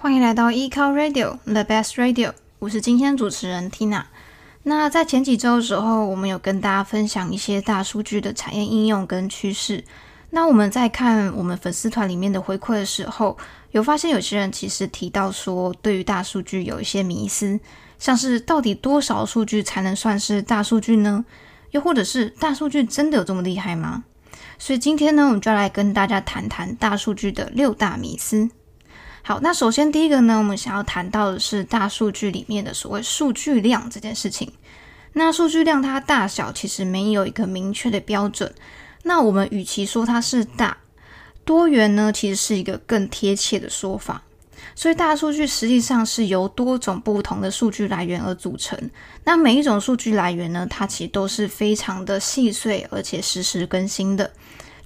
欢迎来到 e-car Radio，The Best Radio。我是今天主持人 Tina。那在前几周的时候，我们有跟大家分享一些大数据的产业应用跟趋势。那我们在看我们粉丝团里面的回馈的时候，有发现有些人其实提到说，对于大数据有一些迷思，像是到底多少数据才能算是大数据呢？又或者是大数据真的有这么厉害吗？所以今天呢，我们就来跟大家谈谈大数据的六大迷思。好，那首先第一个呢，我们想要谈到的是大数据里面的所谓数据量这件事情。那数据量它大小其实没有一个明确的标准。那我们与其说它是大，多元呢，其实是一个更贴切的说法。所以大数据实际上是由多种不同的数据来源而组成。那每一种数据来源呢，它其实都是非常的细碎，而且实时更新的。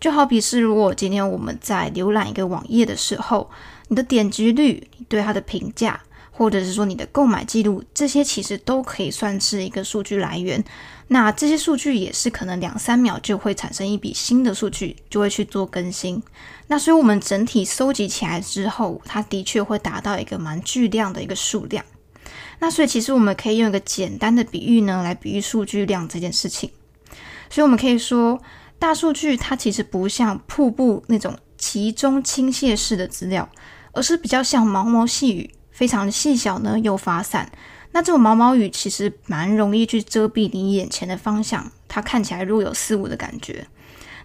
就好比是，如果今天我们在浏览一个网页的时候，你的点击率、你对它的评价，或者是说你的购买记录，这些其实都可以算是一个数据来源。那这些数据也是可能两三秒就会产生一笔新的数据，就会去做更新。那所以我们整体收集起来之后，它的确会达到一个蛮巨量的一个数量。那所以其实我们可以用一个简单的比喻呢，来比喻数据量这件事情。所以我们可以说。大数据它其实不像瀑布那种集中倾泻式的资料，而是比较像毛毛细雨，非常细小呢又发散。那这种毛毛雨其实蛮容易去遮蔽你眼前的方向，它看起来若有似无的感觉。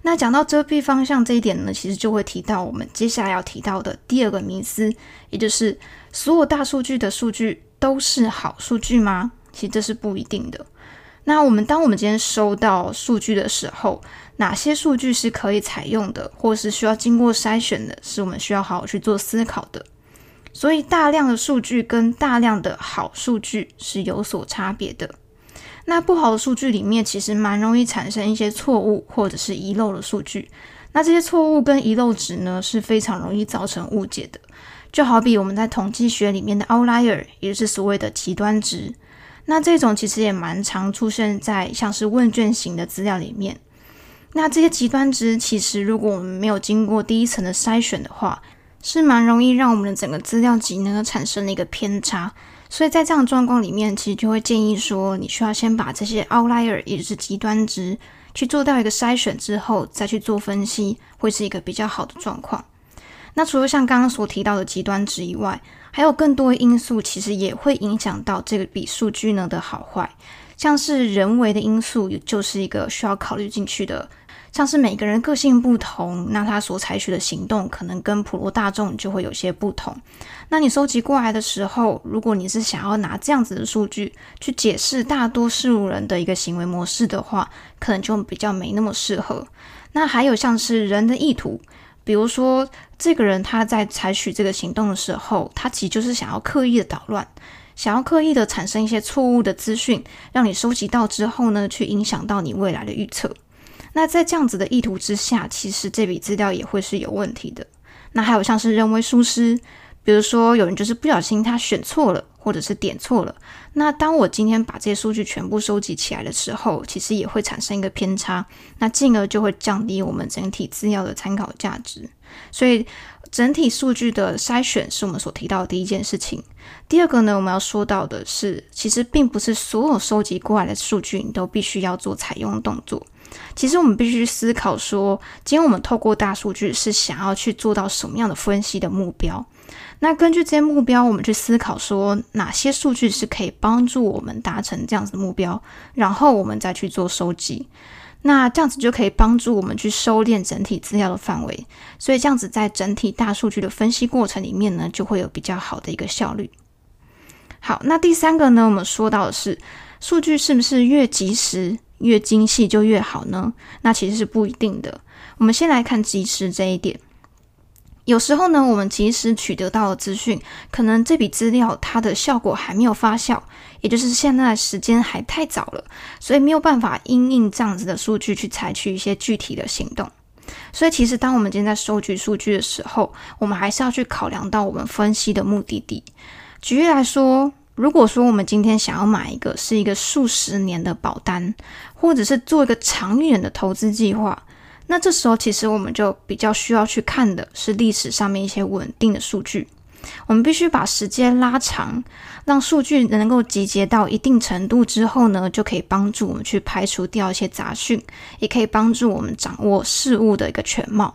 那讲到遮蔽方向这一点呢，其实就会提到我们接下来要提到的第二个迷思，也就是所有大数据的数据都是好数据吗？其实这是不一定的。那我们当我们今天收到数据的时候，哪些数据是可以采用的，或是需要经过筛选的，是我们需要好好去做思考的。所以，大量的数据跟大量的好数据是有所差别的。那不好的数据里面，其实蛮容易产生一些错误或者是遗漏的数据。那这些错误跟遗漏值呢，是非常容易造成误解的。就好比我们在统计学里面的 outlier，也就是所谓的极端值。那这种其实也蛮常出现在像是问卷型的资料里面。那这些极端值，其实如果我们没有经过第一层的筛选的话，是蛮容易让我们的整个资料集呢产生了一个偏差。所以在这样的状况里面，其实就会建议说，你需要先把这些 outlier，也就是极端值，去做掉一个筛选之后，再去做分析，会是一个比较好的状况。那除了像刚刚所提到的极端值以外，还有更多因素，其实也会影响到这个笔数据呢的好坏。像是人为的因素，就是一个需要考虑进去的。像是每个人个性不同，那他所采取的行动可能跟普罗大众就会有些不同。那你收集过来的时候，如果你是想要拿这样子的数据去解释大多数人的一个行为模式的话，可能就比较没那么适合。那还有像是人的意图。比如说，这个人他在采取这个行动的时候，他其实就是想要刻意的捣乱，想要刻意的产生一些错误的资讯，让你收集到之后呢，去影响到你未来的预测。那在这样子的意图之下，其实这笔资料也会是有问题的。那还有像是人为疏失，比如说有人就是不小心他选错了。或者是点错了，那当我今天把这些数据全部收集起来的时候，其实也会产生一个偏差，那进而就会降低我们整体资料的参考价值。所以，整体数据的筛选是我们所提到的第一件事情。第二个呢，我们要说到的是，其实并不是所有收集过来的数据你都必须要做采用动作。其实我们必须思考说，今天我们透过大数据是想要去做到什么样的分析的目标。那根据这些目标，我们去思考说哪些数据是可以帮助我们达成这样子的目标，然后我们再去做收集。那这样子就可以帮助我们去收敛整体资料的范围，所以这样子在整体大数据的分析过程里面呢，就会有比较好的一个效率。好，那第三个呢，我们说到的是数据是不是越及时、越精细就越好呢？那其实是不一定的。我们先来看及时这一点。有时候呢，我们及时取得到的资讯，可能这笔资料它的效果还没有发酵，也就是现在时间还太早了，所以没有办法因应这样子的数据去采取一些具体的行动。所以其实当我们今天在收集数据的时候，我们还是要去考量到我们分析的目的地。举例来说，如果说我们今天想要买一个是一个数十年的保单，或者是做一个长远的投资计划。那这时候，其实我们就比较需要去看的是历史上面一些稳定的数据。我们必须把时间拉长，让数据能够集结到一定程度之后呢，就可以帮助我们去排除掉一些杂讯，也可以帮助我们掌握事物的一个全貌。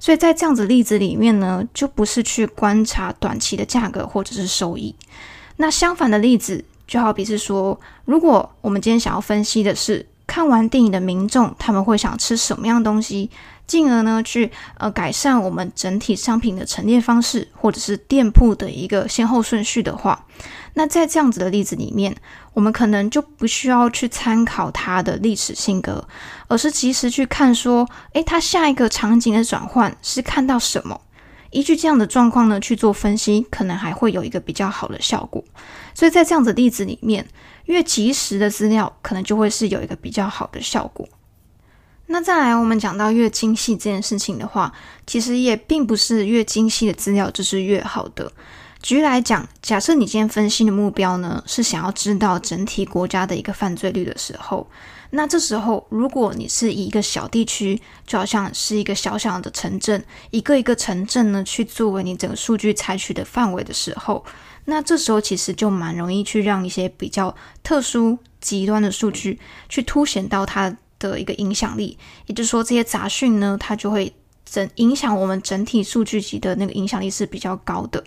所以在这样子例子里面呢，就不是去观察短期的价格或者是收益。那相反的例子，就好比是说，如果我们今天想要分析的是看完电影的民众，他们会想吃什么样东西。进而呢，去呃改善我们整体商品的陈列方式，或者是店铺的一个先后顺序的话，那在这样子的例子里面，我们可能就不需要去参考它的历史性格，而是及时去看说，诶，它下一个场景的转换是看到什么？依据这样的状况呢去做分析，可能还会有一个比较好的效果。所以在这样子的例子里面，越及时的资料，可能就会是有一个比较好的效果。那再来，我们讲到越精细这件事情的话，其实也并不是越精细的资料就是越好的。举例来讲，假设你今天分析的目标呢是想要知道整体国家的一个犯罪率的时候，那这时候如果你是以一个小地区，就好像是一个小小的城镇，一个一个城镇呢去作为你整个数据采取的范围的时候，那这时候其实就蛮容易去让一些比较特殊极端的数据去凸显到它的一个影响力，也就是说，这些杂讯呢，它就会整影响我们整体数据集的那个影响力是比较高的。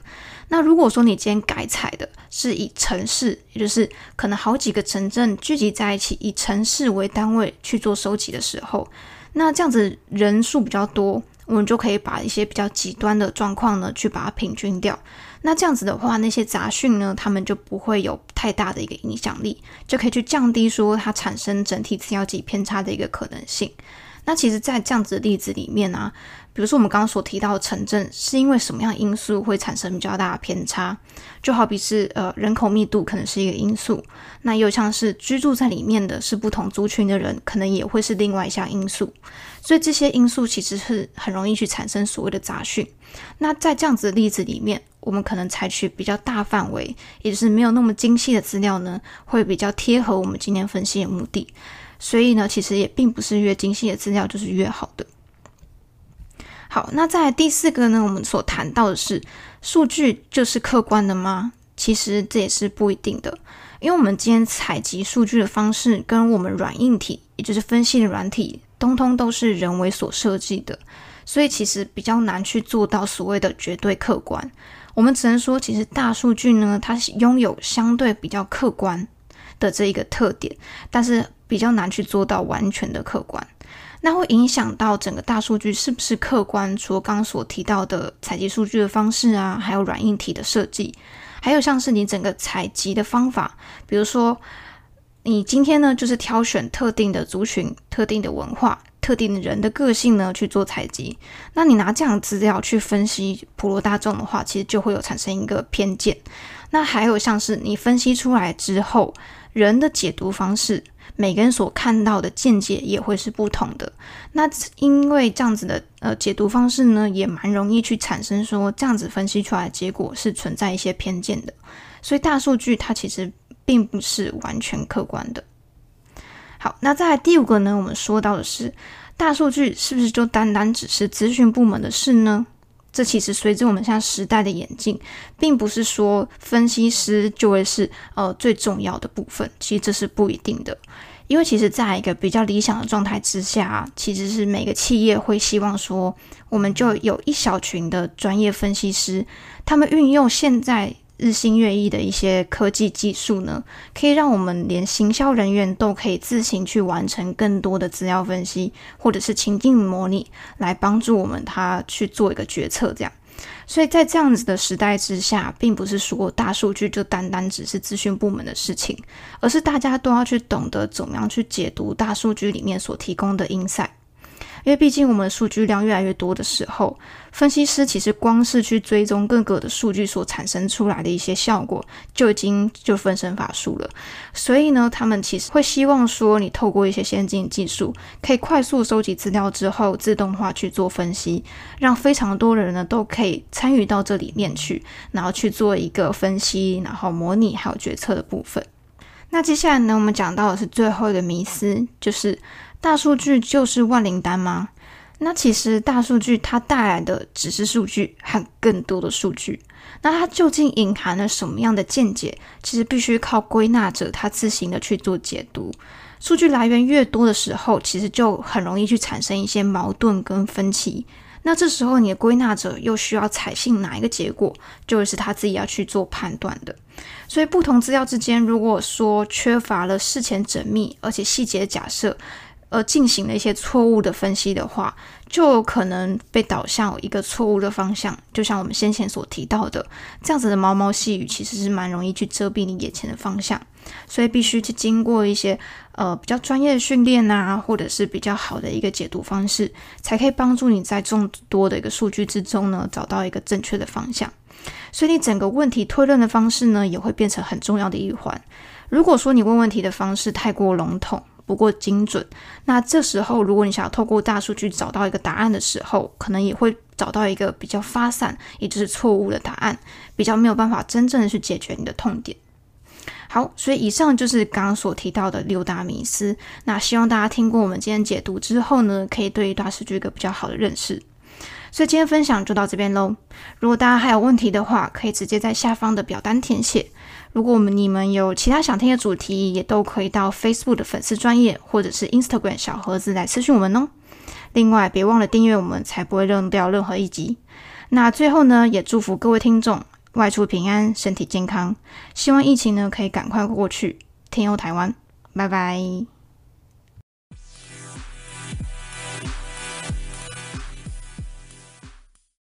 那如果说你今天改采的是以城市，也就是可能好几个城镇聚集在一起，以城市为单位去做收集的时候，那这样子人数比较多，我们就可以把一些比较极端的状况呢，去把它平均掉。那这样子的话，那些杂讯呢，他们就不会有太大的一个影响力，就可以去降低说它产生整体次要级偏差的一个可能性。那其实，在这样子的例子里面啊，比如说我们刚刚所提到的城镇，是因为什么样因素会产生比较大的偏差？就好比是呃人口密度可能是一个因素，那又像是居住在里面的是不同族群的人，可能也会是另外一项因素。所以这些因素其实是很容易去产生所谓的杂讯。那在这样子的例子里面，我们可能采取比较大范围，也就是没有那么精细的资料呢，会比较贴合我们今天分析的目的。所以呢，其实也并不是越精细的资料就是越好的。好，那在第四个呢，我们所谈到的是数据就是客观的吗？其实这也是不一定的，因为我们今天采集数据的方式跟我们软硬体，也就是分析的软体，通通都是人为所设计的，所以其实比较难去做到所谓的绝对客观。我们只能说，其实大数据呢，它拥有相对比较客观的这一个特点，但是比较难去做到完全的客观。那会影响到整个大数据是不是客观？除了刚刚所提到的采集数据的方式啊，还有软硬体的设计，还有像是你整个采集的方法，比如说你今天呢，就是挑选特定的族群、特定的文化。特定的人的个性呢，去做采集，那你拿这样资料去分析普罗大众的话，其实就会有产生一个偏见。那还有像是你分析出来之后，人的解读方式，每个人所看到的见解也会是不同的。那因为这样子的呃解读方式呢，也蛮容易去产生说这样子分析出来的结果是存在一些偏见的。所以大数据它其实并不是完全客观的。好，那在第五个呢，我们说到的是大数据是不是就单单只是资讯部门的事呢？这其实随着我们现在时代的演进，并不是说分析师就会是呃最重要的部分，其实这是不一定的。因为其实在一个比较理想的状态之下，其实是每个企业会希望说，我们就有一小群的专业分析师，他们运用现在。日新月异的一些科技技术呢，可以让我们连行销人员都可以自行去完成更多的资料分析，或者是情境模拟，来帮助我们他去做一个决策。这样，所以在这样子的时代之下，并不是说大数据就单单只是资讯部门的事情，而是大家都要去懂得怎么样去解读大数据里面所提供的 insight。因为毕竟我们数据量越来越多的时候，分析师其实光是去追踪各个的数据所产生出来的一些效果，就已经就分身乏术了。所以呢，他们其实会希望说，你透过一些先进技术，可以快速收集资料之后，自动化去做分析，让非常多人呢都可以参与到这里面去，然后去做一个分析，然后模拟还有决策的部分。那接下来呢，我们讲到的是最后一个迷思，就是。大数据就是万灵丹吗？那其实大数据它带来的只是数据和更多的数据，那它究竟隐含了什么样的见解？其实必须靠归纳者他自行的去做解读。数据来源越多的时候，其实就很容易去产生一些矛盾跟分歧。那这时候你的归纳者又需要采信哪一个结果，就是他自己要去做判断的。所以不同资料之间，如果说缺乏了事前缜密而且细节假设。而进行了一些错误的分析的话，就有可能被导向一个错误的方向。就像我们先前所提到的，这样子的毛毛细雨其实是蛮容易去遮蔽你眼前的方向。所以必须去经过一些呃比较专业的训练啊，或者是比较好的一个解读方式，才可以帮助你在众多的一个数据之中呢，找到一个正确的方向。所以你整个问题推论的方式呢，也会变成很重要的一环。如果说你问问题的方式太过笼统，不过精准，那这时候如果你想要透过大数据找到一个答案的时候，可能也会找到一个比较发散，也就是错误的答案，比较没有办法真正的去解决你的痛点。好，所以以上就是刚刚所提到的六大迷思。那希望大家听过我们今天解读之后呢，可以对大数据一个比较好的认识。所以今天分享就到这边喽。如果大家还有问题的话，可以直接在下方的表单填写。如果我们你们有其他想听的主题，也都可以到 Facebook 的粉丝专业或者是 Instagram 小盒子来私讯我们哦。另外，别忘了订阅我们，才不会漏掉任何一集。那最后呢，也祝福各位听众外出平安，身体健康。希望疫情呢可以赶快过去。天佑台湾，拜拜。